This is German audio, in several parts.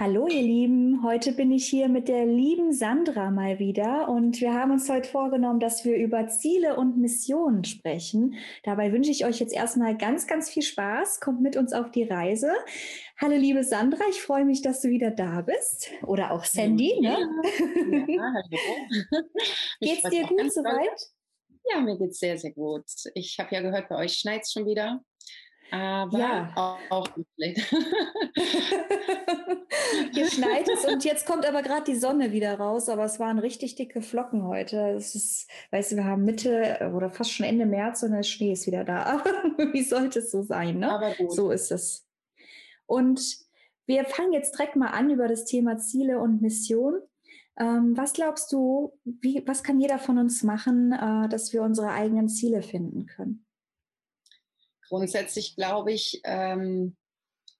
Hallo ihr Lieben, heute bin ich hier mit der lieben Sandra mal wieder und wir haben uns heute vorgenommen, dass wir über Ziele und Missionen sprechen. Dabei wünsche ich euch jetzt erstmal ganz, ganz viel Spaß. Kommt mit uns auf die Reise. Hallo liebe Sandra, ich freue mich, dass du wieder da bist. Oder auch Sandy, ja, ne? Ja, hallo. geht's dir gut soweit? Ja, mir geht's sehr, sehr gut. Ich habe ja gehört, bei euch schneit es schon wieder. Aber ja. auch, auch nicht Hier schneit es und jetzt kommt aber gerade die Sonne wieder raus, aber es waren richtig dicke Flocken heute. Es ist, weißt du, wir haben Mitte oder fast schon Ende März und der Schnee ist wieder da. Aber wie sollte es so sein, ne? Aber gut. So ist es. Und wir fangen jetzt direkt mal an über das Thema Ziele und Mission. Ähm, was glaubst du, wie, was kann jeder von uns machen, äh, dass wir unsere eigenen Ziele finden können? Grundsätzlich glaube ich, ähm,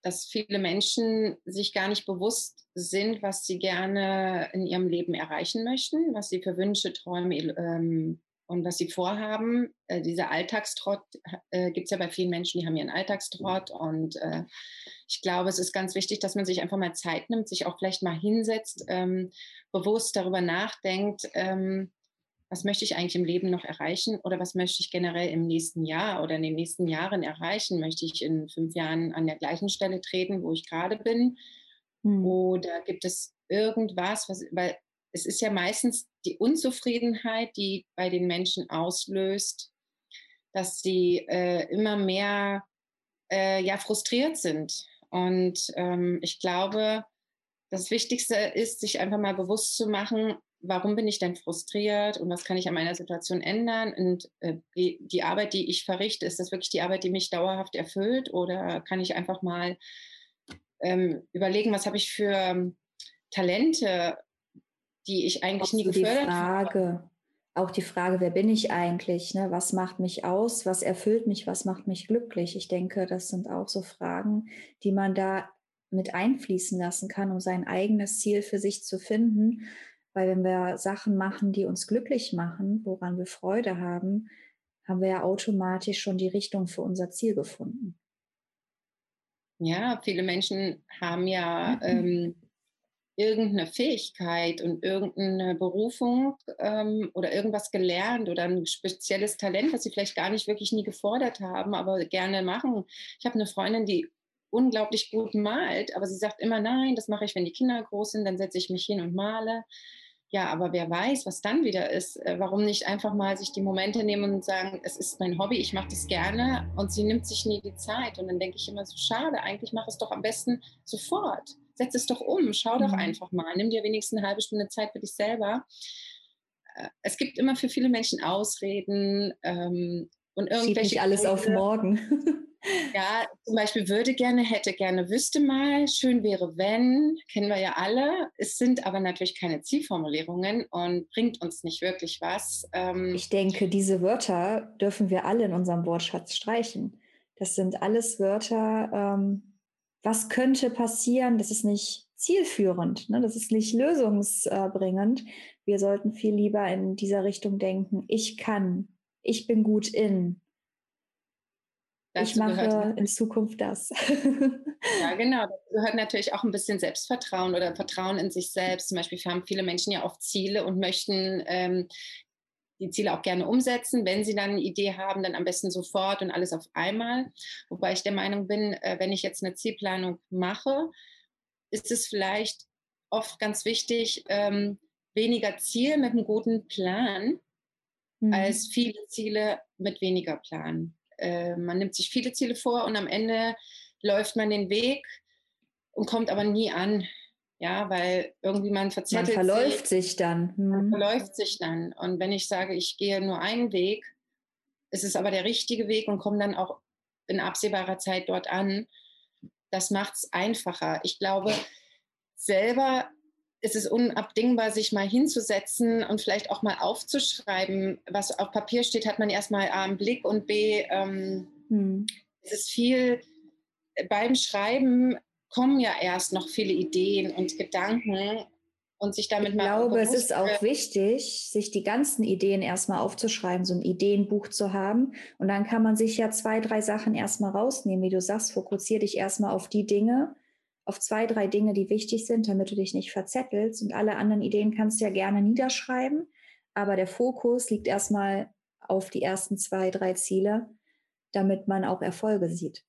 dass viele Menschen sich gar nicht bewusst sind, was sie gerne in ihrem Leben erreichen möchten, was sie für Wünsche, Träume ähm, und was sie vorhaben. Äh, dieser Alltagstrott äh, gibt es ja bei vielen Menschen, die haben ihren Alltagstrott. Und äh, ich glaube, es ist ganz wichtig, dass man sich einfach mal Zeit nimmt, sich auch vielleicht mal hinsetzt, ähm, bewusst darüber nachdenkt, ähm, was möchte ich eigentlich im Leben noch erreichen oder was möchte ich generell im nächsten Jahr oder in den nächsten Jahren erreichen? Möchte ich in fünf Jahren an der gleichen Stelle treten, wo ich gerade bin? Hm. Oder gibt es irgendwas, was, weil es ist ja meistens die Unzufriedenheit, die bei den Menschen auslöst, dass sie äh, immer mehr äh, ja, frustriert sind. Und ähm, ich glaube, das Wichtigste ist, sich einfach mal bewusst zu machen, warum bin ich denn frustriert und was kann ich an meiner Situation ändern? Und äh, die, die, Arbeit, die ich verrichte, ist das wirklich die Arbeit, die mich dauerhaft erfüllt? Oder kann ich einfach mal ähm, überlegen, was habe ich für ähm, Talente, die ich eigentlich nie gefördert die Frage, habe? Auch die Frage, wer bin ich eigentlich? Ne? Was macht mich aus? Was erfüllt mich? Was macht mich glücklich? Ich denke, das sind auch so Fragen, die man da mit einfließen lassen kann, um sein eigenes Ziel für sich zu finden. Weil wenn wir Sachen machen, die uns glücklich machen, woran wir Freude haben, haben wir ja automatisch schon die Richtung für unser Ziel gefunden. Ja, viele Menschen haben ja ähm, irgendeine Fähigkeit und irgendeine Berufung ähm, oder irgendwas gelernt oder ein spezielles Talent, was sie vielleicht gar nicht wirklich nie gefordert haben, aber gerne machen. Ich habe eine Freundin, die unglaublich gut malt, aber sie sagt immer, nein, das mache ich, wenn die Kinder groß sind, dann setze ich mich hin und male. Ja, aber wer weiß, was dann wieder ist. Äh, warum nicht einfach mal sich die Momente nehmen und sagen, es ist mein Hobby, ich mache das gerne und sie nimmt sich nie die Zeit. Und dann denke ich immer so, schade, eigentlich mach es doch am besten sofort. Setz es doch um, schau doch mhm. einfach mal, nimm dir wenigstens eine halbe Stunde Zeit für dich selber. Äh, es gibt immer für viele Menschen Ausreden ähm, und irgendwelche. Sieht nicht alles Gründe. auf morgen. Ja, zum Beispiel würde gerne, hätte gerne, wüsste mal, schön wäre, wenn, kennen wir ja alle. Es sind aber natürlich keine Zielformulierungen und bringt uns nicht wirklich was. Ähm ich denke, diese Wörter dürfen wir alle in unserem Wortschatz streichen. Das sind alles Wörter, ähm, was könnte passieren, das ist nicht zielführend, ne? das ist nicht lösungsbringend. Wir sollten viel lieber in dieser Richtung denken, ich kann, ich bin gut in, ich mache in Zukunft das. ja, genau. Das gehört natürlich auch ein bisschen Selbstvertrauen oder Vertrauen in sich selbst. Zum Beispiel haben viele Menschen ja oft Ziele und möchten ähm, die Ziele auch gerne umsetzen. Wenn sie dann eine Idee haben, dann am besten sofort und alles auf einmal. Wobei ich der Meinung bin, äh, wenn ich jetzt eine Zielplanung mache, ist es vielleicht oft ganz wichtig, ähm, weniger Ziel mit einem guten Plan mhm. als viele Ziele mit weniger Plan. Äh, man nimmt sich viele Ziele vor und am Ende läuft man den Weg und kommt aber nie an. Ja, weil irgendwie man verzettelt Man verläuft sich, sich dann. Hm. Man verläuft sich dann. Und wenn ich sage, ich gehe nur einen Weg, ist es aber der richtige Weg und komme dann auch in absehbarer Zeit dort an, das macht es einfacher. Ich glaube, selber ist es unabdingbar, sich mal hinzusetzen und vielleicht auch mal aufzuschreiben. Was auf Papier steht, hat man erstmal A, einen Blick und B, ähm, hm. es ist viel, beim Schreiben kommen ja erst noch viele Ideen und Gedanken und sich damit ich mal. Ich glaube, es ist auch wichtig, sich die ganzen Ideen erstmal aufzuschreiben, so ein Ideenbuch zu haben. Und dann kann man sich ja zwei, drei Sachen erstmal rausnehmen. Wie du sagst, fokussiere dich erstmal auf die Dinge, auf zwei, drei Dinge, die wichtig sind, damit du dich nicht verzettelst. Und alle anderen Ideen kannst du ja gerne niederschreiben. Aber der Fokus liegt erstmal auf die ersten zwei, drei Ziele, damit man auch Erfolge sieht.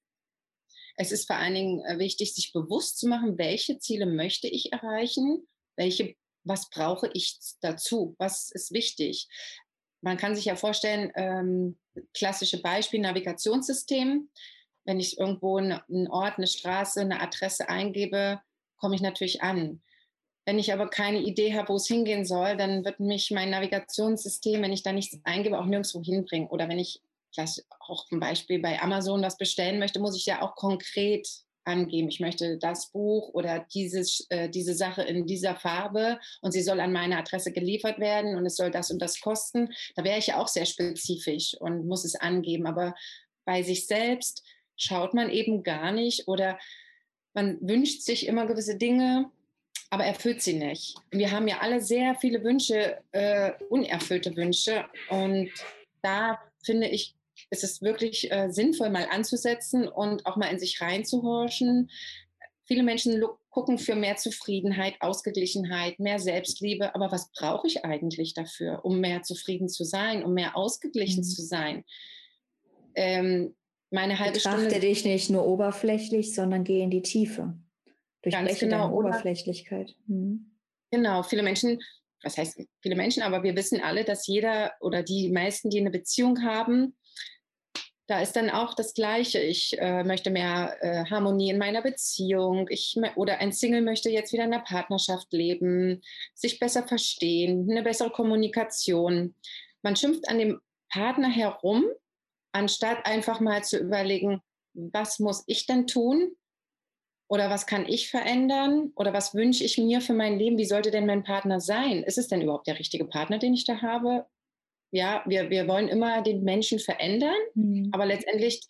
Es ist vor allen Dingen äh, wichtig, sich bewusst zu machen, welche Ziele möchte ich erreichen welche, was brauche ich dazu? Was ist wichtig? Man kann sich ja vorstellen, ähm, klassische Beispiel, Navigationssystem. Wenn ich irgendwo einen Ort, eine Straße, eine Adresse eingebe, komme ich natürlich an. Wenn ich aber keine Idee habe, wo es hingehen soll, dann wird mich mein Navigationssystem, wenn ich da nichts eingebe, auch nirgendwo hinbringen. Oder wenn ich vielleicht auch zum Beispiel bei Amazon was bestellen möchte, muss ich ja auch konkret angeben, ich möchte das Buch oder dieses, äh, diese Sache in dieser Farbe und sie soll an meine Adresse geliefert werden und es soll das und das kosten, da wäre ich ja auch sehr spezifisch und muss es angeben. Aber bei sich selbst schaut man eben gar nicht oder man wünscht sich immer gewisse Dinge, aber erfüllt sie nicht. Wir haben ja alle sehr viele Wünsche, äh, unerfüllte Wünsche und da finde ich, ist es wirklich äh, sinnvoll, mal anzusetzen und auch mal in sich reinzuhorchen. Viele Menschen gucken für mehr Zufriedenheit, Ausgeglichenheit, mehr Selbstliebe. Aber was brauche ich eigentlich dafür, um mehr zufrieden zu sein, um mehr ausgeglichen mhm. zu sein? Ähm, meine halbe Betrachte Stunde. dich nicht nur oberflächlich, sondern geh in die Tiefe. Durchbreche genau, deine Oberflächlichkeit. Mhm. Genau, viele Menschen, was heißt viele Menschen, aber wir wissen alle, dass jeder oder die meisten, die eine Beziehung haben, da ist dann auch das Gleiche. Ich äh, möchte mehr äh, Harmonie in meiner Beziehung. Ich, oder ein Single möchte jetzt wieder in einer Partnerschaft leben, sich besser verstehen, eine bessere Kommunikation. Man schimpft an dem Partner herum, anstatt einfach mal zu überlegen, was muss ich denn tun? Oder was kann ich verändern? Oder was wünsche ich mir für mein Leben? Wie sollte denn mein Partner sein? Ist es denn überhaupt der richtige Partner, den ich da habe? ja, wir, wir wollen immer den Menschen verändern, mhm. aber letztendlich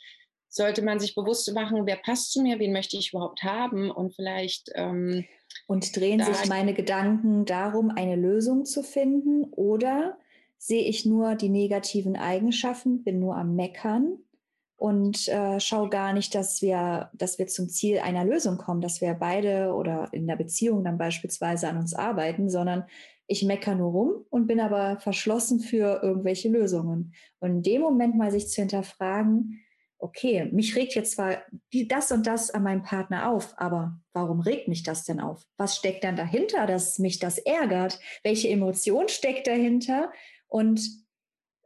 sollte man sich bewusst machen, wer passt zu mir, wen möchte ich überhaupt haben und vielleicht. Ähm, und drehen sich meine Gedanken darum, eine Lösung zu finden oder sehe ich nur die negativen Eigenschaften, bin nur am Meckern und äh, schau gar nicht, dass wir, dass wir zum Ziel einer Lösung kommen, dass wir beide oder in der Beziehung dann beispielsweise an uns arbeiten, sondern ich meckere nur rum und bin aber verschlossen für irgendwelche Lösungen. Und in dem Moment mal sich zu hinterfragen, okay, mich regt jetzt zwar die, das und das an meinem Partner auf, aber warum regt mich das denn auf? Was steckt dann dahinter, dass mich das ärgert? Welche Emotion steckt dahinter? Und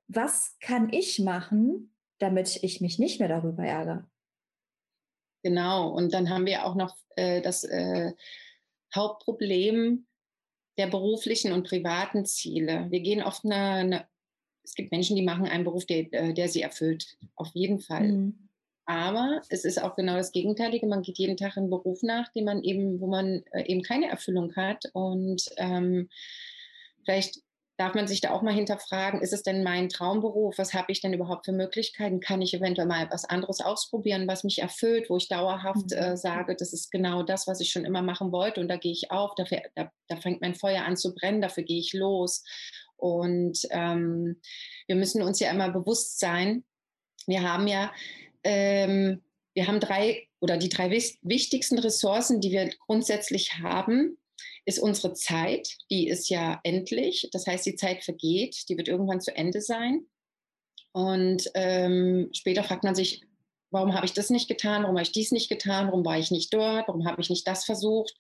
was kann ich machen, damit ich mich nicht mehr darüber ärgere? Genau, und dann haben wir auch noch äh, das äh, Hauptproblem, der beruflichen und privaten Ziele. Wir gehen oft eine, eine es gibt Menschen, die machen einen Beruf, der, äh, der sie erfüllt, auf jeden Fall. Mhm. Aber es ist auch genau das Gegenteilige. Man geht jeden Tag einen Beruf nach, den man eben, wo man äh, eben keine Erfüllung hat. Und ähm, vielleicht darf man sich da auch mal hinterfragen, ist es denn mein Traumberuf? Was habe ich denn überhaupt für Möglichkeiten? Kann ich eventuell mal was anderes ausprobieren, was mich erfüllt, wo ich dauerhaft mhm. äh, sage, das ist genau das, was ich schon immer machen wollte und da gehe ich auf, dafür, da, da fängt mein Feuer an zu brennen, dafür gehe ich los. Und ähm, wir müssen uns ja immer bewusst sein, wir haben ja, ähm, wir haben drei oder die drei wichtigsten Ressourcen, die wir grundsätzlich haben, ist unsere Zeit, die ist ja endlich. Das heißt, die Zeit vergeht, die wird irgendwann zu Ende sein. Und ähm, später fragt man sich, warum habe ich das nicht getan, warum habe ich dies nicht getan, warum war ich nicht dort, warum habe ich nicht das versucht.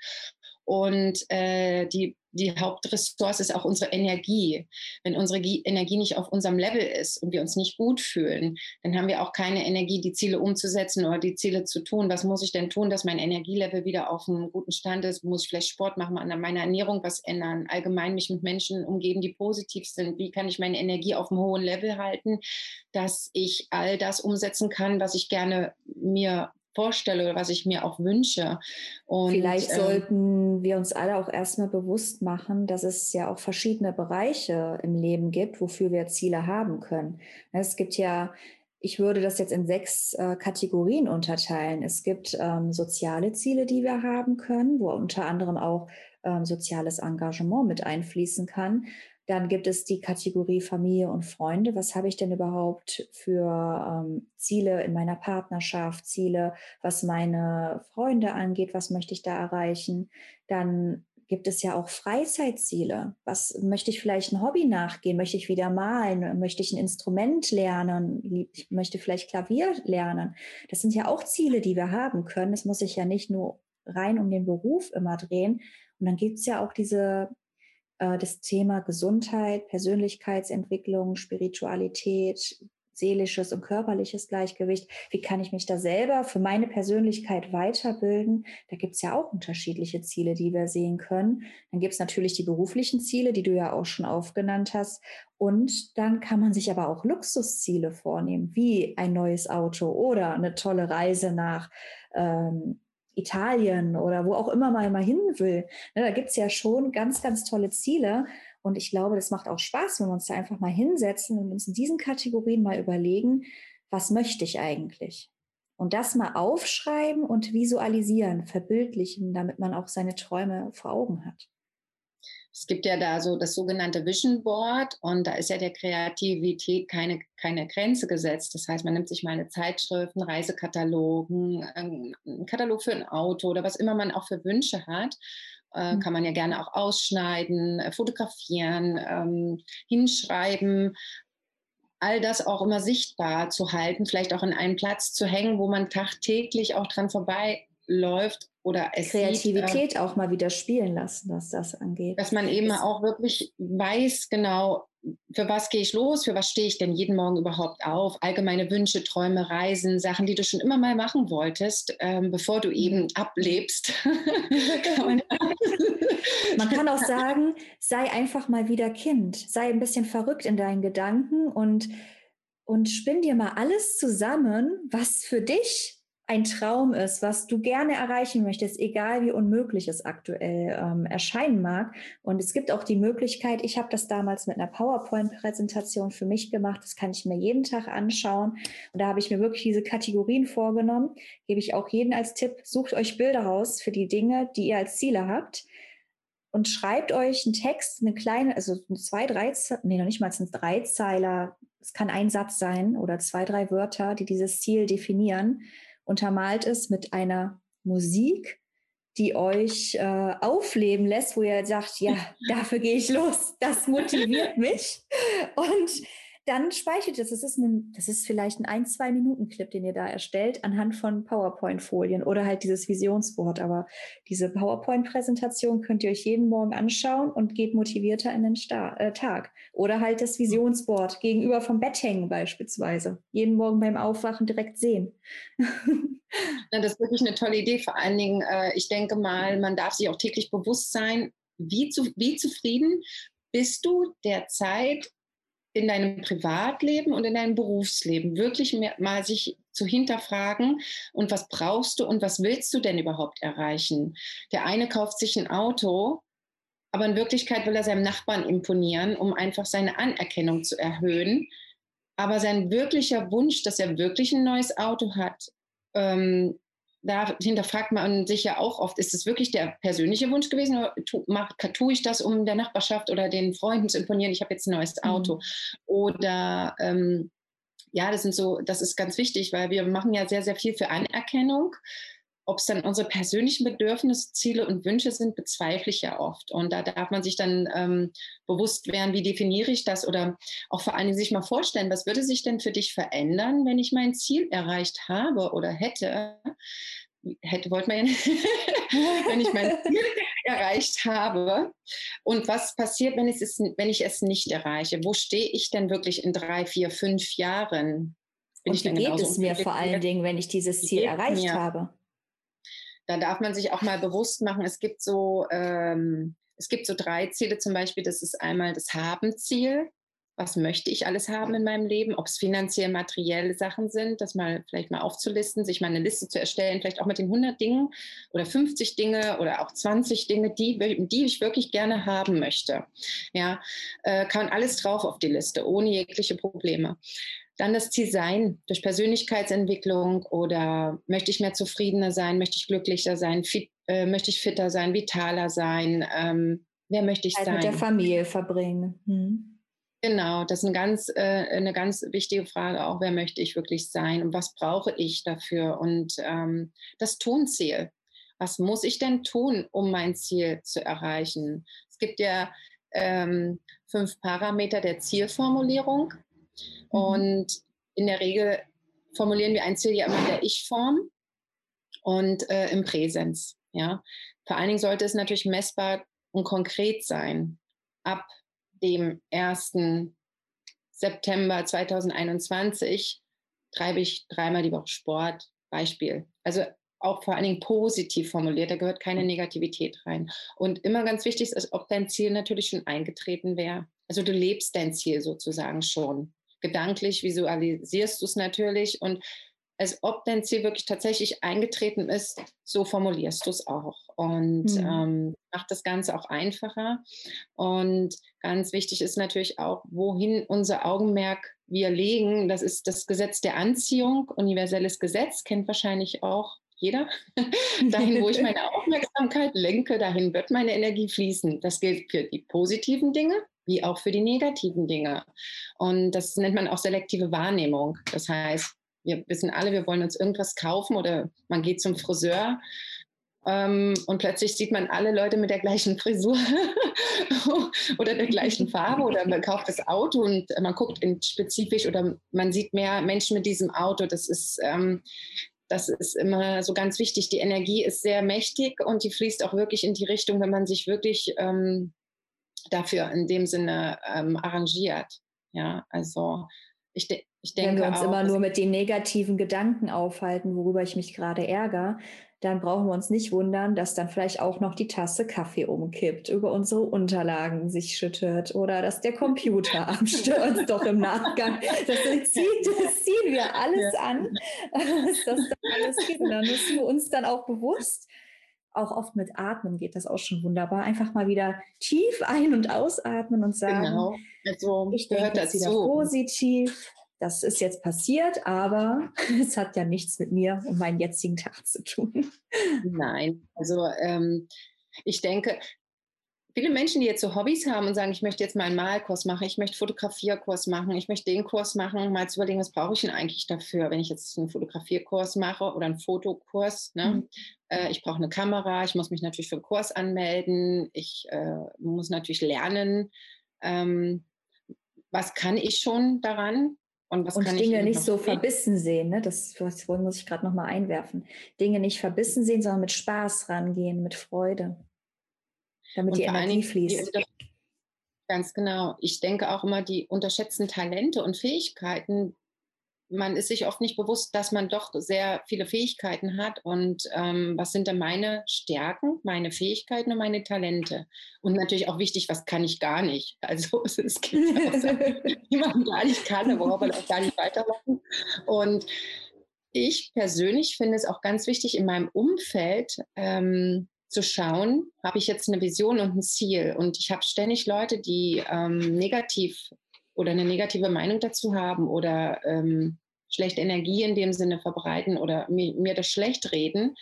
Und äh, die, die Hauptressource ist auch unsere Energie. Wenn unsere Energie nicht auf unserem Level ist und wir uns nicht gut fühlen, dann haben wir auch keine Energie, die Ziele umzusetzen oder die Ziele zu tun. Was muss ich denn tun, dass mein Energielevel wieder auf einem guten Stand ist? Muss ich vielleicht Sport machen, an meiner Ernährung was ändern? Allgemein mich mit Menschen umgeben, die positiv sind? Wie kann ich meine Energie auf einem hohen Level halten, dass ich all das umsetzen kann, was ich gerne mir vorstelle oder was ich mir auch wünsche. Und, Vielleicht ähm, sollten wir uns alle auch erstmal bewusst machen, dass es ja auch verschiedene Bereiche im Leben gibt, wofür wir Ziele haben können. Es gibt ja ich würde das jetzt in sechs äh, Kategorien unterteilen. Es gibt ähm, soziale Ziele, die wir haben können, wo unter anderem auch ähm, soziales Engagement mit einfließen kann. Dann gibt es die Kategorie Familie und Freunde. Was habe ich denn überhaupt für ähm, Ziele in meiner Partnerschaft, Ziele, was meine Freunde angeht, was möchte ich da erreichen? Dann gibt es ja auch Freizeitziele. Was möchte ich vielleicht ein Hobby nachgehen? Möchte ich wieder malen? Möchte ich ein Instrument lernen? Ich möchte vielleicht Klavier lernen. Das sind ja auch Ziele, die wir haben können. Es muss sich ja nicht nur rein um den Beruf immer drehen. Und dann gibt es ja auch diese äh, das Thema Gesundheit, Persönlichkeitsentwicklung, Spiritualität, seelisches und körperliches Gleichgewicht. Wie kann ich mich da selber für meine Persönlichkeit weiterbilden? Da gibt es ja auch unterschiedliche Ziele, die wir sehen können. Dann gibt es natürlich die beruflichen Ziele, die du ja auch schon aufgenannt hast. Und dann kann man sich aber auch Luxusziele vornehmen, wie ein neues Auto oder eine tolle Reise nach ähm, Italien oder wo auch immer man mal hin will. Ne, da gibt es ja schon ganz, ganz tolle Ziele. Und ich glaube, das macht auch Spaß, wenn wir uns da einfach mal hinsetzen und uns in diesen Kategorien mal überlegen, was möchte ich eigentlich? Und das mal aufschreiben und visualisieren, verbildlichen, damit man auch seine Träume vor Augen hat. Es gibt ja da so das sogenannte Vision Board und da ist ja der Kreativität keine, keine Grenze gesetzt. Das heißt, man nimmt sich mal eine Zeitschrift, einen Reisekatalogen, einen Katalog für ein Auto oder was immer man auch für Wünsche hat äh, mhm. kann man ja gerne auch ausschneiden, äh, fotografieren, ähm, hinschreiben. All das auch immer sichtbar zu halten, vielleicht auch in einen Platz zu hängen, wo man tagtäglich auch dran vorbeiläuft oder es Kreativität sieht, äh, auch mal wieder spielen lassen, was das angeht. Dass man eben auch wirklich weiß, genau, für was gehe ich los, für was stehe ich denn jeden Morgen überhaupt auf? Allgemeine Wünsche, Träume, Reisen, Sachen, die du schon immer mal machen wolltest, ähm, bevor du eben ablebst. man kann auch sagen, sei einfach mal wieder Kind, sei ein bisschen verrückt in deinen Gedanken und, und spinn dir mal alles zusammen, was für dich ein Traum ist, was du gerne erreichen möchtest, egal wie unmöglich es aktuell ähm, erscheinen mag. Und es gibt auch die Möglichkeit, ich habe das damals mit einer PowerPoint-Präsentation für mich gemacht, das kann ich mir jeden Tag anschauen. Und da habe ich mir wirklich diese Kategorien vorgenommen, gebe ich auch jeden als Tipp, sucht euch Bilder raus für die Dinge, die ihr als Ziele habt und schreibt euch einen Text, eine kleine, also zwei, drei, nee, noch nicht mal sind drei Zeiler. Es kann ein Satz sein oder zwei, drei Wörter, die dieses Ziel definieren untermalt ist mit einer Musik, die euch äh, aufleben lässt, wo ihr sagt, ja, dafür gehe ich los, das motiviert mich. Und dann speichert es. Das ist, ein, das ist vielleicht ein ein, zwei Minuten Clip, den ihr da erstellt anhand von PowerPoint-Folien oder halt dieses Visionsboard. Aber diese PowerPoint-Präsentation könnt ihr euch jeden Morgen anschauen und geht motivierter in den Star äh, Tag. Oder halt das Visionsboard gegenüber vom Bett hängen beispielsweise. Jeden Morgen beim Aufwachen direkt sehen. Ja, das ist wirklich eine tolle Idee. Vor allen Dingen, äh, ich denke mal, man darf sich auch täglich bewusst sein, wie, zu, wie zufrieden bist du derzeit in deinem Privatleben und in deinem Berufsleben wirklich mal sich zu hinterfragen und was brauchst du und was willst du denn überhaupt erreichen? Der eine kauft sich ein Auto, aber in Wirklichkeit will er seinem Nachbarn imponieren, um einfach seine Anerkennung zu erhöhen. Aber sein wirklicher Wunsch, dass er wirklich ein neues Auto hat, ähm, da hinterfragt man sich ja auch oft, ist es wirklich der persönliche Wunsch gewesen oder tu, mach, tue ich das, um der Nachbarschaft oder den Freunden zu imponieren, ich habe jetzt ein neues Auto? Mhm. Oder ähm, ja, das sind so, das ist ganz wichtig, weil wir machen ja sehr, sehr viel für Anerkennung. Ob es dann unsere persönlichen Bedürfnisse, Ziele und Wünsche sind, bezweifle ich ja oft. Und da darf man sich dann ähm, bewusst werden, wie definiere ich das oder auch vor allen Dingen sich mal vorstellen, was würde sich denn für dich verändern, wenn ich mein Ziel erreicht habe oder hätte? Hätte, wollte man ja nicht, wenn ich mein Ziel erreicht habe. Und was passiert, wenn, es, wenn ich es nicht erreiche? Wo stehe ich denn wirklich in drei, vier, fünf Jahren? Bin und wie geht es mir vor allen Dingen, wenn ich dieses Ziel erreicht mir? habe? Da darf man sich auch mal bewusst machen, es gibt so, ähm, es gibt so drei Ziele zum Beispiel. Das ist einmal das Haben-Ziel. was möchte ich alles haben in meinem Leben, ob es finanziell, materielle Sachen sind, das mal vielleicht mal aufzulisten, sich mal eine Liste zu erstellen, vielleicht auch mit den 100 Dingen oder 50 Dinge oder auch 20 Dinge, die, die ich wirklich gerne haben möchte. Ja, äh, kann alles drauf auf die Liste, ohne jegliche Probleme. Dann das Ziel sein, durch Persönlichkeitsentwicklung oder möchte ich mehr zufriedener sein, möchte ich glücklicher sein, fit, äh, möchte ich fitter sein, vitaler sein, ähm, wer möchte ich Zeit sein? Mit der Familie verbringen. Hm. Genau, das ist eine ganz, äh, eine ganz wichtige Frage auch, wer möchte ich wirklich sein und was brauche ich dafür? Und ähm, das Tonziel. Was muss ich denn tun, um mein Ziel zu erreichen? Es gibt ja ähm, fünf Parameter der Zielformulierung. Mhm. Und in der Regel formulieren wir ein Ziel ja immer in der Ich-Form und äh, im Präsens. Ja? Vor allen Dingen sollte es natürlich messbar und konkret sein. Ab dem 1. September 2021 treibe ich dreimal die Woche Sport. Beispiel. Also auch vor allen Dingen positiv formuliert, da gehört keine Negativität rein. Und immer ganz wichtig ist, ob dein Ziel natürlich schon eingetreten wäre. Also du lebst dein Ziel sozusagen schon. Gedanklich visualisierst du es natürlich und als ob dein Ziel wirklich tatsächlich eingetreten ist, so formulierst du es auch und mhm. ähm, macht das Ganze auch einfacher. Und ganz wichtig ist natürlich auch, wohin unser Augenmerk wir legen. Das ist das Gesetz der Anziehung, universelles Gesetz, kennt wahrscheinlich auch jeder. dahin, wo ich meine Aufmerksamkeit lenke, dahin wird meine Energie fließen. Das gilt für die positiven Dinge wie auch für die negativen Dinge. Und das nennt man auch selektive Wahrnehmung. Das heißt, wir wissen alle, wir wollen uns irgendwas kaufen oder man geht zum Friseur ähm, und plötzlich sieht man alle Leute mit der gleichen Frisur oder der gleichen Farbe oder man kauft das Auto und man guckt spezifisch oder man sieht mehr Menschen mit diesem Auto. Das ist, ähm, das ist immer so ganz wichtig. Die Energie ist sehr mächtig und die fließt auch wirklich in die Richtung, wenn man sich wirklich ähm, dafür in dem Sinne ähm, arrangiert. Ja, also ich, de ich denke. Wenn wir uns auch, immer nur mit den negativen Gedanken aufhalten, worüber ich mich gerade ärgere, dann brauchen wir uns nicht wundern, dass dann vielleicht auch noch die Tasse Kaffee umkippt, über unsere Unterlagen sich schüttet oder dass der Computer abstürzt doch im Nachgang. Das, zieht, das ziehen wir alles an, dass das dann alles geht. Und dann müssen wir uns dann auch bewusst auch oft mit Atmen geht das auch schon wunderbar. Einfach mal wieder tief ein- und ausatmen und sagen, genau. also, ich denke jetzt wieder positiv, das ist jetzt passiert, aber es hat ja nichts mit mir und meinem jetzigen Tag zu tun. Nein, also ähm, ich denke, viele Menschen, die jetzt so Hobbys haben und sagen, ich möchte jetzt mal einen Malkurs machen, ich möchte Fotografierkurs machen, ich möchte den Kurs machen, mal zu überlegen, was brauche ich denn eigentlich dafür, wenn ich jetzt einen Fotografierkurs mache oder einen Fotokurs. Ne? Mhm. Äh, ich brauche eine Kamera, ich muss mich natürlich für einen Kurs anmelden, ich äh, muss natürlich lernen, ähm, was kann ich schon daran, und, und Dinge nicht so verbissen sehen, ne? das, das muss ich gerade nochmal einwerfen. Dinge nicht verbissen sehen, sondern mit Spaß rangehen, mit Freude, damit und die Energie fließt. Die, ganz genau. Ich denke auch immer, die unterschätzten Talente und Fähigkeiten, man ist sich oft nicht bewusst, dass man doch sehr viele Fähigkeiten hat. Und ähm, was sind denn meine Stärken, meine Fähigkeiten und meine Talente? Und natürlich auch wichtig, was kann ich gar nicht? Also es gibt die man gar nicht kann, worauf man auch gar nicht weitermachen. Und ich persönlich finde es auch ganz wichtig, in meinem Umfeld ähm, zu schauen, habe ich jetzt eine Vision und ein Ziel. Und ich habe ständig Leute, die ähm, negativ oder eine negative Meinung dazu haben oder ähm, schlechte Energie in dem Sinne verbreiten oder mir, mir das schlecht reden,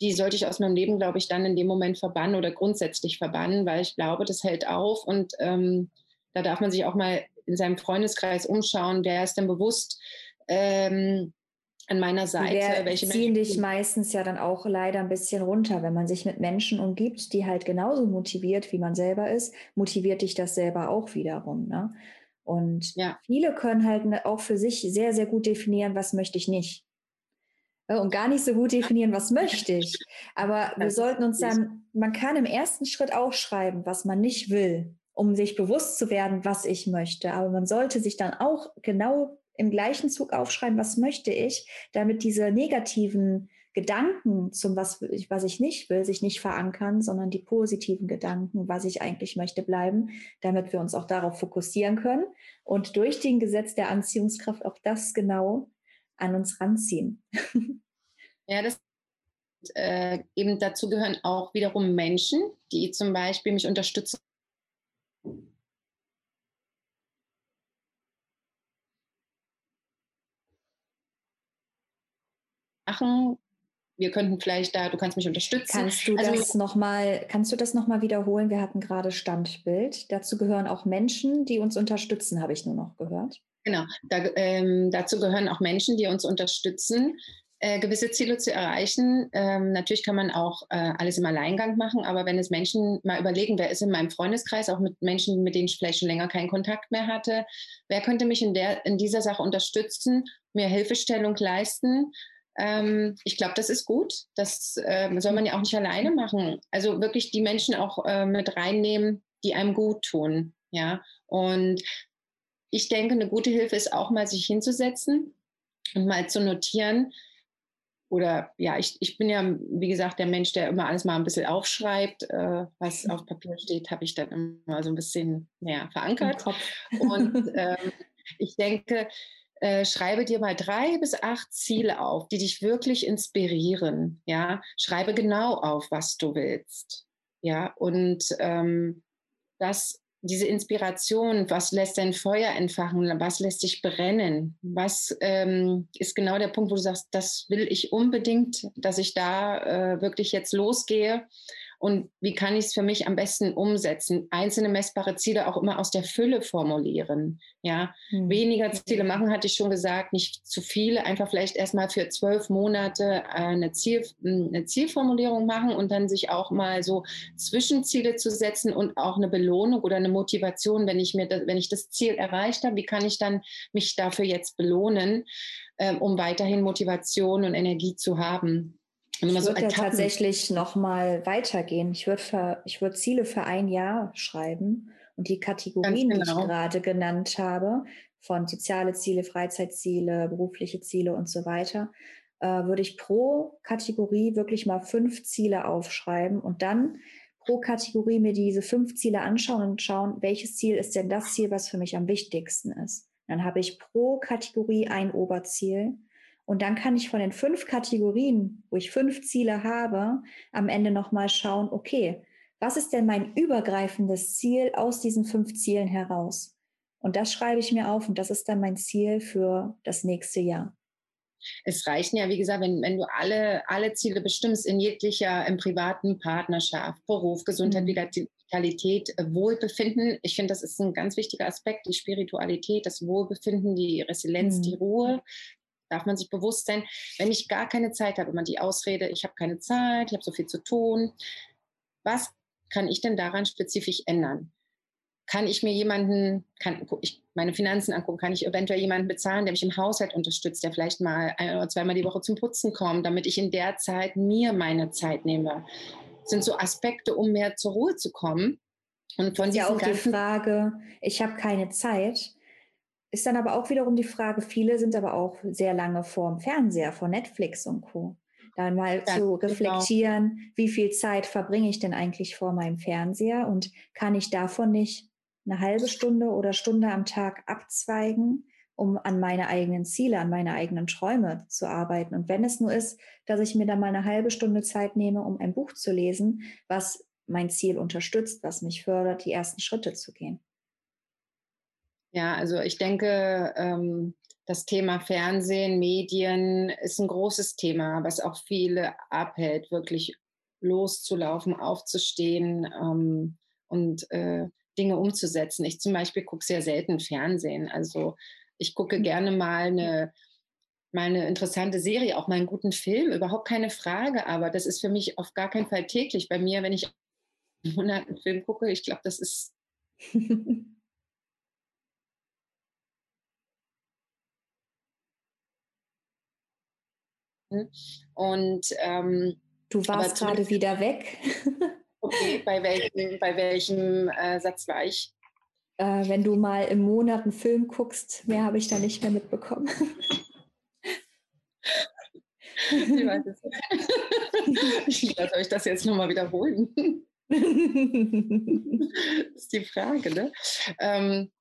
die sollte ich aus meinem Leben, glaube ich, dann in dem Moment verbannen oder grundsätzlich verbannen, weil ich glaube, das hält auf und ähm, da darf man sich auch mal in seinem Freundeskreis umschauen, wer ist denn bewusst ähm, an meiner Seite. Wer welche ziehen Menschen dich meistens ja dann auch leider ein bisschen runter, wenn man sich mit Menschen umgibt, die halt genauso motiviert, wie man selber ist, motiviert dich das selber auch wiederum. Ne? Und ja. viele können halt ne, auch für sich sehr, sehr gut definieren, was möchte ich nicht. Äh, und gar nicht so gut definieren, was möchte ich. Aber wir sollten uns dann, man kann im ersten Schritt aufschreiben, was man nicht will, um sich bewusst zu werden, was ich möchte. Aber man sollte sich dann auch genau im gleichen Zug aufschreiben, was möchte ich, damit diese negativen Gedanken zum, was, was ich nicht will, sich nicht verankern, sondern die positiven Gedanken, was ich eigentlich möchte, bleiben, damit wir uns auch darauf fokussieren können und durch den Gesetz der Anziehungskraft auch das genau an uns ranziehen. Ja, das äh, eben dazu gehören auch wiederum Menschen, die zum Beispiel mich unterstützen machen. Wir könnten vielleicht da, du kannst mich unterstützen. Kannst du also, das nochmal, kannst du das nochmal wiederholen? Wir hatten gerade Standbild. Dazu gehören auch Menschen, die uns unterstützen, habe ich nur noch gehört. Genau, da, ähm, dazu gehören auch Menschen, die uns unterstützen, äh, gewisse Ziele zu erreichen. Ähm, natürlich kann man auch äh, alles im Alleingang machen, aber wenn es Menschen mal überlegen, wer ist in meinem Freundeskreis, auch mit Menschen, mit denen ich vielleicht schon länger keinen Kontakt mehr hatte, wer könnte mich in, der, in dieser Sache unterstützen, mir Hilfestellung leisten, ähm, ich glaube, das ist gut. Das äh, soll man ja auch nicht alleine machen. Also wirklich die Menschen auch äh, mit reinnehmen, die einem gut tun. Ja, und ich denke, eine gute Hilfe ist auch mal sich hinzusetzen und mal zu notieren. Oder ja, ich, ich bin ja, wie gesagt, der Mensch, der immer alles mal ein bisschen aufschreibt. Äh, was auf Papier steht, habe ich dann immer so ein bisschen mehr verankert. Und ähm, ich denke, äh, schreibe dir mal drei bis acht Ziele auf, die dich wirklich inspirieren. Ja, schreibe genau auf, was du willst. Ja, und ähm, das, diese Inspiration, was lässt dein Feuer entfachen, was lässt dich brennen, was ähm, ist genau der Punkt, wo du sagst, das will ich unbedingt, dass ich da äh, wirklich jetzt losgehe und wie kann ich es für mich am besten umsetzen? Einzelne messbare Ziele auch immer aus der Fülle formulieren. Ja, mhm. weniger Ziele machen, hatte ich schon gesagt, nicht zu viele. Einfach vielleicht erstmal für zwölf Monate äh, eine, Ziel, eine Zielformulierung machen und dann sich auch mal so Zwischenziele zu setzen und auch eine Belohnung oder eine Motivation, wenn ich mir, das, wenn ich das Ziel erreicht habe, wie kann ich dann mich dafür jetzt belohnen, äh, um weiterhin Motivation und Energie zu haben? Ich würde so ja tatsächlich noch mal weitergehen. Ich würde ich würde Ziele für ein Jahr schreiben und die Kategorien, genau. die ich genau. gerade genannt habe, von soziale Ziele, Freizeitziele, berufliche Ziele und so weiter, äh, würde ich pro Kategorie wirklich mal fünf Ziele aufschreiben und dann pro Kategorie mir diese fünf Ziele anschauen und schauen, welches Ziel ist denn das Ziel, was für mich am wichtigsten ist. Dann habe ich pro Kategorie ein Oberziel und dann kann ich von den fünf Kategorien, wo ich fünf Ziele habe, am Ende nochmal schauen, okay, was ist denn mein übergreifendes Ziel aus diesen fünf Zielen heraus? Und das schreibe ich mir auf und das ist dann mein Ziel für das nächste Jahr. Es reichen ja, wie gesagt, wenn, wenn du alle, alle Ziele bestimmst in jeglicher, im privaten Partnerschaft, Beruf, Gesundheit, mhm. Vitalität, äh, Wohlbefinden. Ich finde, das ist ein ganz wichtiger Aspekt, die Spiritualität, das Wohlbefinden, die Resilienz, mhm. die Ruhe, darf man sich bewusst sein, wenn ich gar keine Zeit habe, immer die Ausrede, ich habe keine Zeit, ich habe so viel zu tun, was kann ich denn daran spezifisch ändern? Kann ich mir jemanden, kann ich meine Finanzen angucken, kann ich eventuell jemanden bezahlen, der mich im Haushalt unterstützt, der vielleicht mal ein oder zweimal die Woche zum Putzen kommt, damit ich in der Zeit mir meine Zeit nehme. Das sind so Aspekte, um mehr zur Ruhe zu kommen. Und von ja auch die Frage, ich habe keine Zeit ist dann aber auch wiederum die Frage, viele sind aber auch sehr lange vorm Fernseher, vor Netflix und Co. Dann mal ja, zu genau. reflektieren, genau. wie viel Zeit verbringe ich denn eigentlich vor meinem Fernseher und kann ich davon nicht eine halbe Stunde oder Stunde am Tag abzweigen, um an meine eigenen Ziele, an meine eigenen Träume zu arbeiten. Und wenn es nur ist, dass ich mir dann mal eine halbe Stunde Zeit nehme, um ein Buch zu lesen, was mein Ziel unterstützt, was mich fördert, die ersten Schritte zu gehen. Ja, also ich denke, ähm, das Thema Fernsehen, Medien ist ein großes Thema, was auch viele abhält, wirklich loszulaufen, aufzustehen ähm, und äh, Dinge umzusetzen. Ich zum Beispiel gucke sehr selten Fernsehen. Also ich gucke mhm. gerne mal eine, mal eine interessante Serie, auch mal einen guten Film, überhaupt keine Frage. Aber das ist für mich auf gar keinen Fall täglich. Bei mir, wenn ich einen Film gucke, ich glaube, das ist Und ähm, du warst gerade wieder weg. okay, bei welchem, bei welchem äh, Satz war ich? Äh, wenn du mal im Monat einen Film guckst, mehr habe ich da nicht mehr mitbekommen. ich, weiß es ich lasse euch das jetzt nochmal wiederholen. das ist die Frage, ne? Ähm,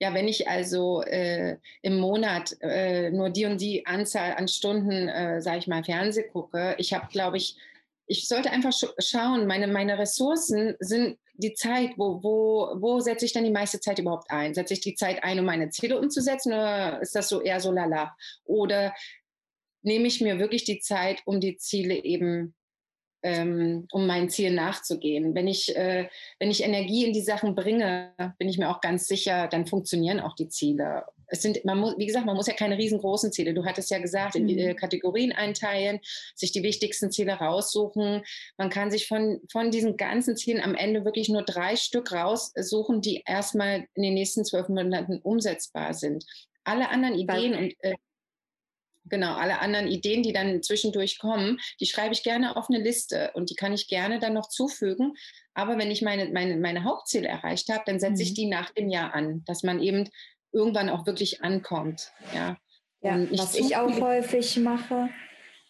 ja, wenn ich also äh, im Monat äh, nur die und die Anzahl an Stunden, äh, sage ich mal, Fernseh gucke, ich habe, glaube ich, ich sollte einfach sch schauen, meine, meine Ressourcen sind die Zeit, wo, wo, wo setze ich denn die meiste Zeit überhaupt ein? Setze ich die Zeit ein, um meine Ziele umzusetzen oder ist das so eher so lala? Oder nehme ich mir wirklich die Zeit, um die Ziele eben ähm, um meinen Zielen nachzugehen. Wenn ich, äh, wenn ich Energie in die Sachen bringe, bin ich mir auch ganz sicher, dann funktionieren auch die Ziele. Es sind, man muss, wie gesagt, man muss ja keine riesengroßen Ziele. Du hattest ja gesagt, in die mhm. Kategorien einteilen, sich die wichtigsten Ziele raussuchen. Man kann sich von, von diesen ganzen Zielen am Ende wirklich nur drei Stück raussuchen, die erstmal in den nächsten zwölf Monaten umsetzbar sind. Alle anderen Ideen und äh, Genau, alle anderen Ideen, die dann zwischendurch kommen, die schreibe ich gerne auf eine Liste und die kann ich gerne dann noch zufügen. Aber wenn ich meine, meine, meine Hauptziele erreicht habe, dann setze mhm. ich die nach dem Jahr an, dass man eben irgendwann auch wirklich ankommt. Ja, ja was ich auch häufig mache,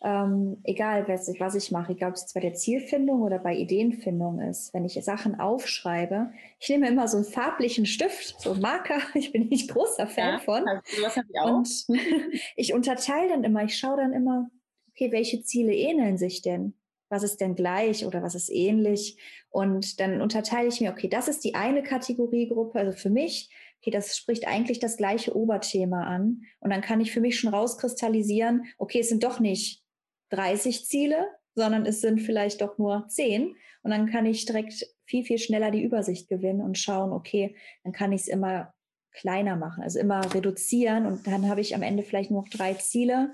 ähm, egal was ich, was ich mache, egal ob es bei der Zielfindung oder bei Ideenfindung ist, wenn ich Sachen aufschreibe, ich nehme immer so einen farblichen Stift, so einen Marker, ich bin nicht großer Fan ja, von. Was habe ich auch. Und ich unterteile dann immer, ich schaue dann immer, okay, welche Ziele ähneln sich denn? Was ist denn gleich oder was ist ähnlich? Und dann unterteile ich mir, okay, das ist die eine Kategoriegruppe, also für mich, okay, das spricht eigentlich das gleiche Oberthema an. Und dann kann ich für mich schon rauskristallisieren, okay, es sind doch nicht 30 Ziele, sondern es sind vielleicht doch nur 10. Und dann kann ich direkt viel, viel schneller die Übersicht gewinnen und schauen, okay, dann kann ich es immer kleiner machen, also immer reduzieren. Und dann habe ich am Ende vielleicht nur noch drei Ziele,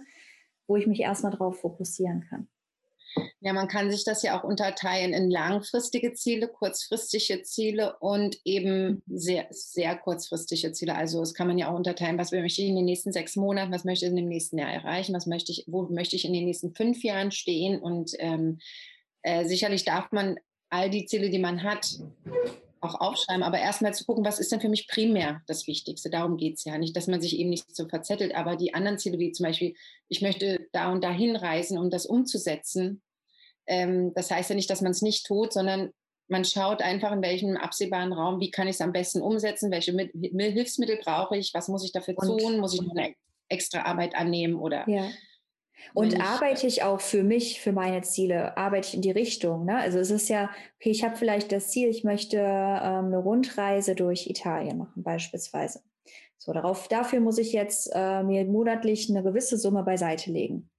wo ich mich erstmal drauf fokussieren kann. Ja, man kann sich das ja auch unterteilen in langfristige Ziele, kurzfristige Ziele und eben sehr, sehr kurzfristige Ziele. Also das kann man ja auch unterteilen, was möchte ich in den nächsten sechs Monaten, was möchte ich in dem nächsten Jahr erreichen, was möchte ich, wo möchte ich in den nächsten fünf Jahren stehen. Und ähm, äh, sicherlich darf man all die Ziele, die man hat, auch aufschreiben, aber erstmal zu gucken, was ist denn für mich primär das Wichtigste. Darum geht es ja nicht, dass man sich eben nicht so verzettelt, aber die anderen Ziele, wie zum Beispiel, ich möchte da und dahin reisen, um das umzusetzen, ähm, das heißt ja nicht, dass man es nicht tut, sondern man schaut einfach, in welchem absehbaren Raum, wie kann ich es am besten umsetzen, welche Hilfsmittel brauche ich, was muss ich dafür und, tun, muss ich noch eine extra Arbeit annehmen oder. Ja. Und arbeite ich auch für mich, für meine Ziele, arbeite ich in die Richtung. Ne? Also es ist ja, okay, ich habe vielleicht das Ziel, ich möchte ähm, eine Rundreise durch Italien machen, beispielsweise. So, darauf, dafür muss ich jetzt äh, mir monatlich eine gewisse Summe beiseite legen.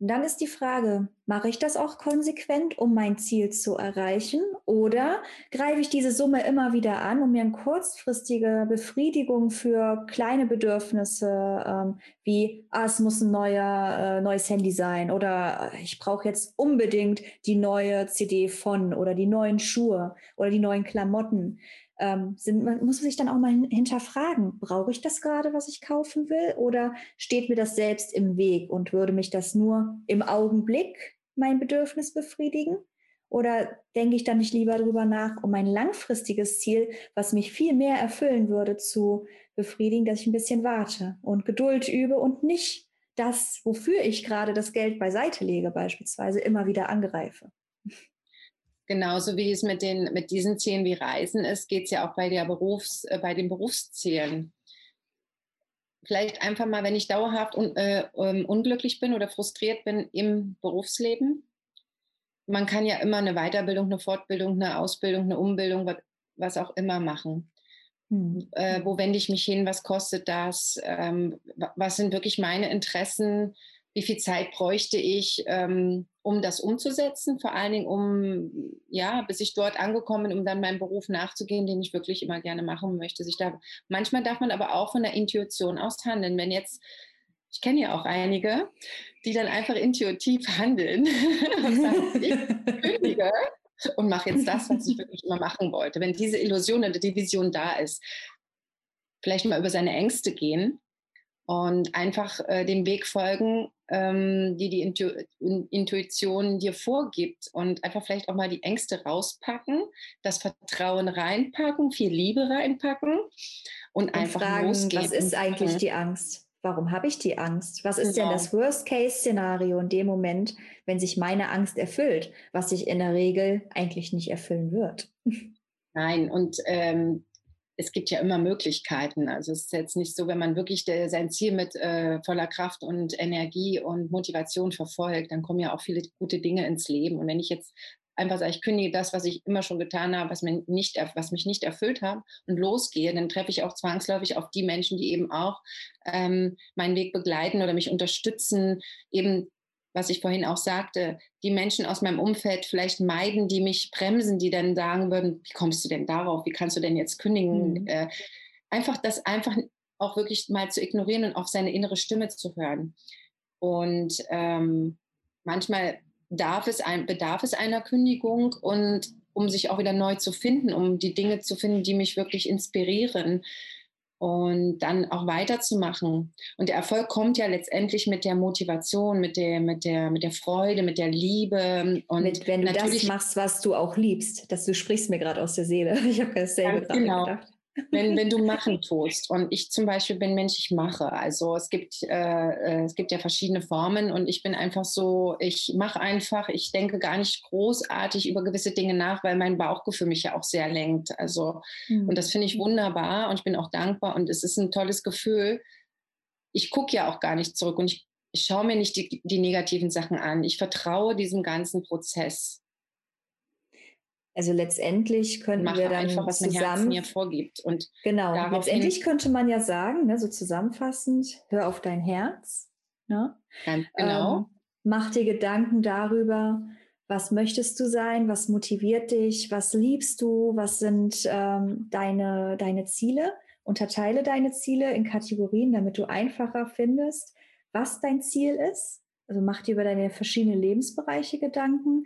Und dann ist die Frage, mache ich das auch konsequent, um mein Ziel zu erreichen? Oder greife ich diese Summe immer wieder an, um mir eine kurzfristige Befriedigung für kleine Bedürfnisse, ähm, wie, ah, es muss ein neuer, äh, neues Handy sein oder äh, ich brauche jetzt unbedingt die neue CD von oder die neuen Schuhe oder die neuen Klamotten ähm, sind, man muss sich dann auch mal hinterfragen, brauche ich das gerade, was ich kaufen will, oder steht mir das selbst im Weg und würde mich das nur im Augenblick mein Bedürfnis befriedigen? Oder denke ich dann nicht lieber darüber nach, um ein langfristiges Ziel, was mich viel mehr erfüllen würde, zu befriedigen, dass ich ein bisschen warte und Geduld übe und nicht das, wofür ich gerade das Geld beiseite lege, beispielsweise immer wieder angreife. Genauso wie es mit, den, mit diesen Zielen wie Reisen ist, geht es ja auch bei, der Berufs-, äh, bei den Berufszielen. Vielleicht einfach mal, wenn ich dauerhaft un, äh, um, unglücklich bin oder frustriert bin im Berufsleben. Man kann ja immer eine Weiterbildung, eine Fortbildung, eine Ausbildung, eine Umbildung, was, was auch immer machen. Hm. Äh, wo wende ich mich hin? Was kostet das? Ähm, was sind wirklich meine Interessen? Wie viel Zeit bräuchte ich? Ähm, um das umzusetzen, vor allen Dingen um, ja, bis ich dort angekommen bin, um dann meinem Beruf nachzugehen, den ich wirklich immer gerne machen möchte. Sich da, manchmal darf man aber auch von der Intuition aus handeln. Wenn jetzt, ich kenne ja auch einige, die dann einfach intuitiv handeln und sagen, ich kündige und mache jetzt das, was ich wirklich immer machen wollte. Wenn diese Illusion oder die Vision da ist, vielleicht mal über seine Ängste gehen und einfach äh, dem Weg folgen, ähm, die die Intu Intuition dir vorgibt und einfach vielleicht auch mal die Ängste rauspacken, das Vertrauen reinpacken, viel Liebe reinpacken und, und einfach fragen, losgehen. Was ist eigentlich die Angst? Warum habe ich die Angst? Was ist genau. denn das Worst-Case-Szenario in dem Moment, wenn sich meine Angst erfüllt, was sich in der Regel eigentlich nicht erfüllen wird? Nein, und ähm, es gibt ja immer Möglichkeiten. Also es ist jetzt nicht so, wenn man wirklich de, sein Ziel mit äh, voller Kraft und Energie und Motivation verfolgt, dann kommen ja auch viele gute Dinge ins Leben. Und wenn ich jetzt einfach sage, ich kündige das, was ich immer schon getan habe, was, mir nicht, was mich nicht erfüllt hat und losgehe, dann treffe ich auch zwangsläufig auf die Menschen, die eben auch ähm, meinen Weg begleiten oder mich unterstützen, eben was ich vorhin auch sagte, die Menschen aus meinem Umfeld vielleicht meiden, die mich bremsen, die dann sagen würden, wie kommst du denn darauf, wie kannst du denn jetzt kündigen? Mhm. Äh, einfach das einfach auch wirklich mal zu ignorieren und auf seine innere Stimme zu hören. Und ähm, manchmal darf es ein, bedarf es einer Kündigung und um sich auch wieder neu zu finden, um die Dinge zu finden, die mich wirklich inspirieren und dann auch weiterzumachen. Und der Erfolg kommt ja letztendlich mit der Motivation, mit der, mit der, mit der Freude, mit der Liebe. Und mit, wenn du das machst, was du auch liebst, dass du sprichst mir gerade aus der Seele. Ich habe dasselbe gerade genau. gedacht wenn, wenn du machen tust. Und ich zum Beispiel bin Mensch, ich mache. Also es gibt, äh, äh, es gibt ja verschiedene Formen und ich bin einfach so, ich mache einfach, ich denke gar nicht großartig über gewisse Dinge nach, weil mein Bauchgefühl mich ja auch sehr lenkt. Also, mhm. und das finde ich wunderbar und ich bin auch dankbar und es ist ein tolles Gefühl. Ich gucke ja auch gar nicht zurück und ich, ich schaue mir nicht die, die negativen Sachen an. Ich vertraue diesem ganzen Prozess. Also letztendlich könnten Mache wir dann einfach, was zusammen, mein Herz mir vorgibt. Und genau, letztendlich könnte man ja sagen, ne, so zusammenfassend, hör auf dein Herz. Ne? Ganz genau. Ähm, mach dir Gedanken darüber, was möchtest du sein, was motiviert dich, was liebst du, was sind ähm, deine, deine Ziele. Unterteile deine Ziele in Kategorien, damit du einfacher findest, was dein Ziel ist. Also mach dir über deine verschiedenen Lebensbereiche Gedanken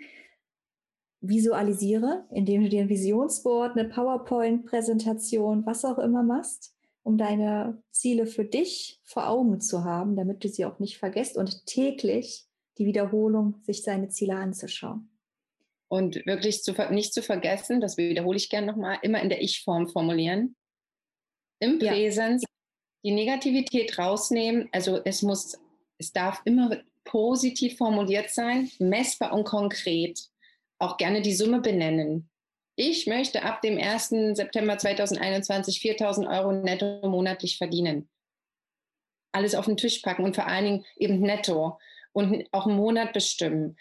visualisiere, indem du dir ein Visionsboard, eine PowerPoint-Präsentation, was auch immer machst, um deine Ziele für dich vor Augen zu haben, damit du sie auch nicht vergisst und täglich die Wiederholung, sich seine Ziele anzuschauen. Und wirklich zu, nicht zu vergessen, das wiederhole ich gerne nochmal, immer in der Ich-Form formulieren. Im Präsens ja. die Negativität rausnehmen. Also es muss, es darf immer positiv formuliert sein, messbar und konkret auch gerne die Summe benennen. Ich möchte ab dem 1. September 2021 4.000 Euro netto monatlich verdienen. Alles auf den Tisch packen und vor allen Dingen eben netto und auch einen Monat bestimmen.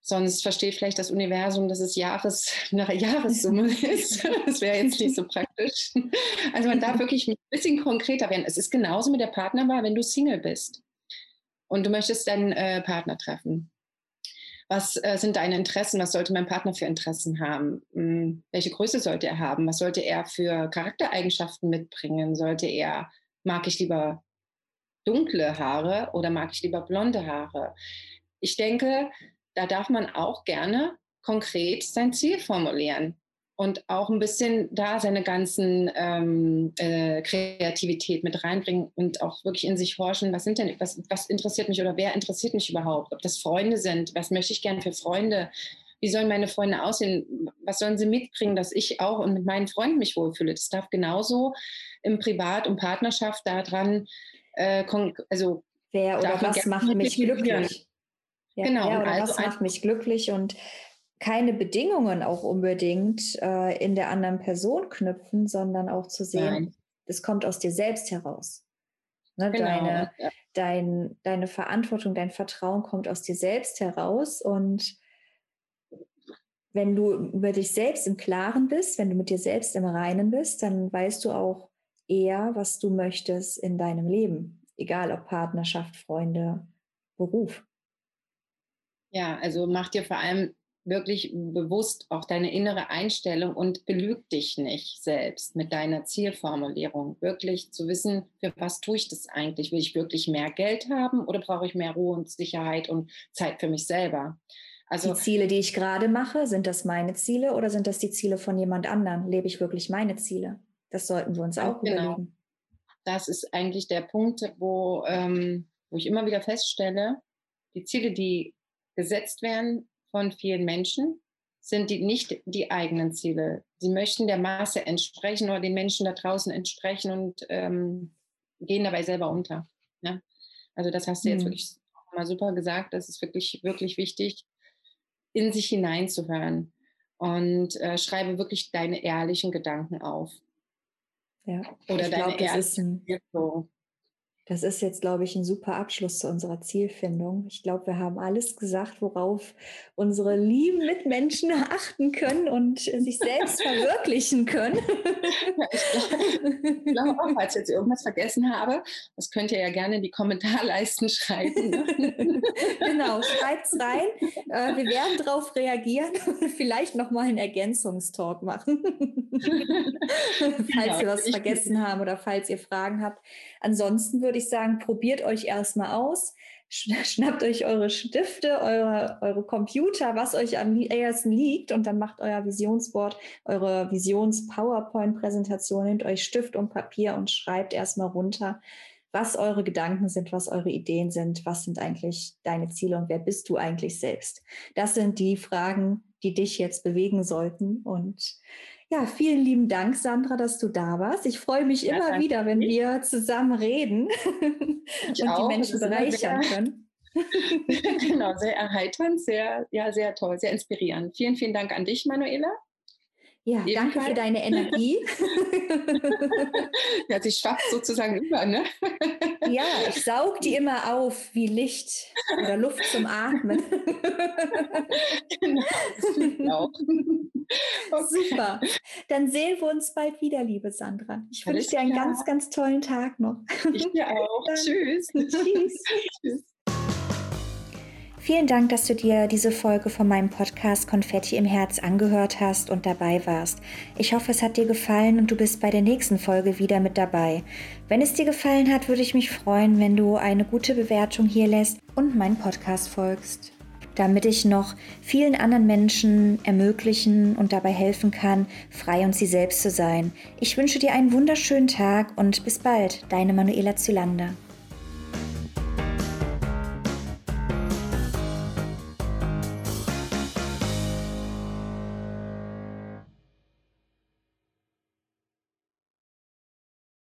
Sonst versteht vielleicht das Universum, dass es Jahres, eine Jahressumme ist. Das wäre jetzt nicht so praktisch. Also man darf wirklich ein bisschen konkreter werden. Es ist genauso mit der Partnerwahl, wenn du Single bist und du möchtest deinen äh, Partner treffen was äh, sind deine Interessen, was sollte mein Partner für Interessen haben, hm, welche Größe sollte er haben, was sollte er für Charaktereigenschaften mitbringen, sollte er, mag ich lieber dunkle Haare oder mag ich lieber blonde Haare. Ich denke, da darf man auch gerne konkret sein Ziel formulieren und auch ein bisschen da seine ganzen ähm, äh, Kreativität mit reinbringen und auch wirklich in sich horchen, was sind denn, was, was interessiert mich oder wer interessiert mich überhaupt? Ob das Freunde sind, was möchte ich gerne für Freunde? Wie sollen meine Freunde aussehen? Was sollen sie mitbringen, dass ich auch und mit meinen Freunden mich wohlfühle? Das darf genauso im Privat- und Partnerschaft daran, äh, also wer oder was macht mich glücklich? Ja, genau. Wer oder also was macht mich glücklich und keine Bedingungen auch unbedingt äh, in der anderen Person knüpfen, sondern auch zu sehen, das kommt aus dir selbst heraus. Ne, genau, deine, ja. dein, deine Verantwortung, dein Vertrauen kommt aus dir selbst heraus. Und wenn du über dich selbst im Klaren bist, wenn du mit dir selbst im Reinen bist, dann weißt du auch eher, was du möchtest in deinem Leben. Egal ob Partnerschaft, Freunde, Beruf. Ja, also mach dir vor allem wirklich bewusst auch deine innere Einstellung und belüg dich nicht selbst mit deiner Zielformulierung. Wirklich zu wissen, für was tue ich das eigentlich? Will ich wirklich mehr Geld haben oder brauche ich mehr Ruhe und Sicherheit und Zeit für mich selber? Also, die Ziele, die ich gerade mache, sind das meine Ziele oder sind das die Ziele von jemand anderem? Lebe ich wirklich meine Ziele? Das sollten wir uns auch genau. überlegen. Das ist eigentlich der Punkt, wo, ähm, wo ich immer wieder feststelle, die Ziele, die gesetzt werden, von vielen Menschen sind die nicht die eigenen Ziele. Sie möchten der Masse entsprechen oder den Menschen da draußen entsprechen und ähm, gehen dabei selber unter. Ja? Also das hast du jetzt mhm. wirklich mal super gesagt. Das ist wirklich, wirklich wichtig, in sich hineinzuhören. Und äh, schreibe wirklich deine ehrlichen Gedanken auf. Ja, Oder ich deine glaub, ehrlichen Wirkung. Das ist jetzt, glaube ich, ein super Abschluss zu unserer Zielfindung. Ich glaube, wir haben alles gesagt, worauf unsere lieben Mitmenschen achten können und sich selbst verwirklichen können. ich glaube auch, falls ich jetzt irgendwas vergessen habe, das könnt ihr ja gerne in die Kommentarleisten schreiben. Ne? genau, schreibt es rein. Äh, wir werden darauf reagieren und vielleicht nochmal einen Ergänzungstalk machen. falls genau, wir was vergessen haben oder falls ihr Fragen habt. Ansonsten würde ich sagen, probiert euch erstmal aus, schnappt euch eure Stifte, eure, eure Computer, was euch am ehesten liegt und dann macht euer Visionsboard, eure Visions-PowerPoint-Präsentation, nehmt euch Stift und Papier und schreibt erstmal runter, was eure Gedanken sind, was eure Ideen sind, was sind eigentlich deine Ziele und wer bist du eigentlich selbst. Das sind die Fragen, die dich jetzt bewegen sollten und ja, vielen lieben Dank, Sandra, dass du da warst. Ich freue mich ja, immer wieder, wenn wir zusammen reden ich und auch. die Menschen bereichern können. genau, sehr erheiternd, sehr, ja, sehr toll, sehr inspirierend. Vielen, vielen Dank an dich, Manuela. Ja, Ebenfalls. danke für deine Energie. ja, sie schwappt sozusagen über, ne? ja, ich saug die immer auf wie Licht oder Luft zum Atmen. genau. Okay. Super. Dann sehen wir uns bald wieder, liebe Sandra. Ich wünsche dir einen ganz, ganz tollen Tag noch. Ich dir auch. Tschüss. Tschüss. Tschüss. Vielen Dank, dass du dir diese Folge von meinem Podcast Konfetti im Herz angehört hast und dabei warst. Ich hoffe, es hat dir gefallen und du bist bei der nächsten Folge wieder mit dabei. Wenn es dir gefallen hat, würde ich mich freuen, wenn du eine gute Bewertung hier lässt und meinen Podcast folgst damit ich noch vielen anderen Menschen ermöglichen und dabei helfen kann, frei und sie selbst zu sein. Ich wünsche dir einen wunderschönen Tag und bis bald, deine Manuela Zylander.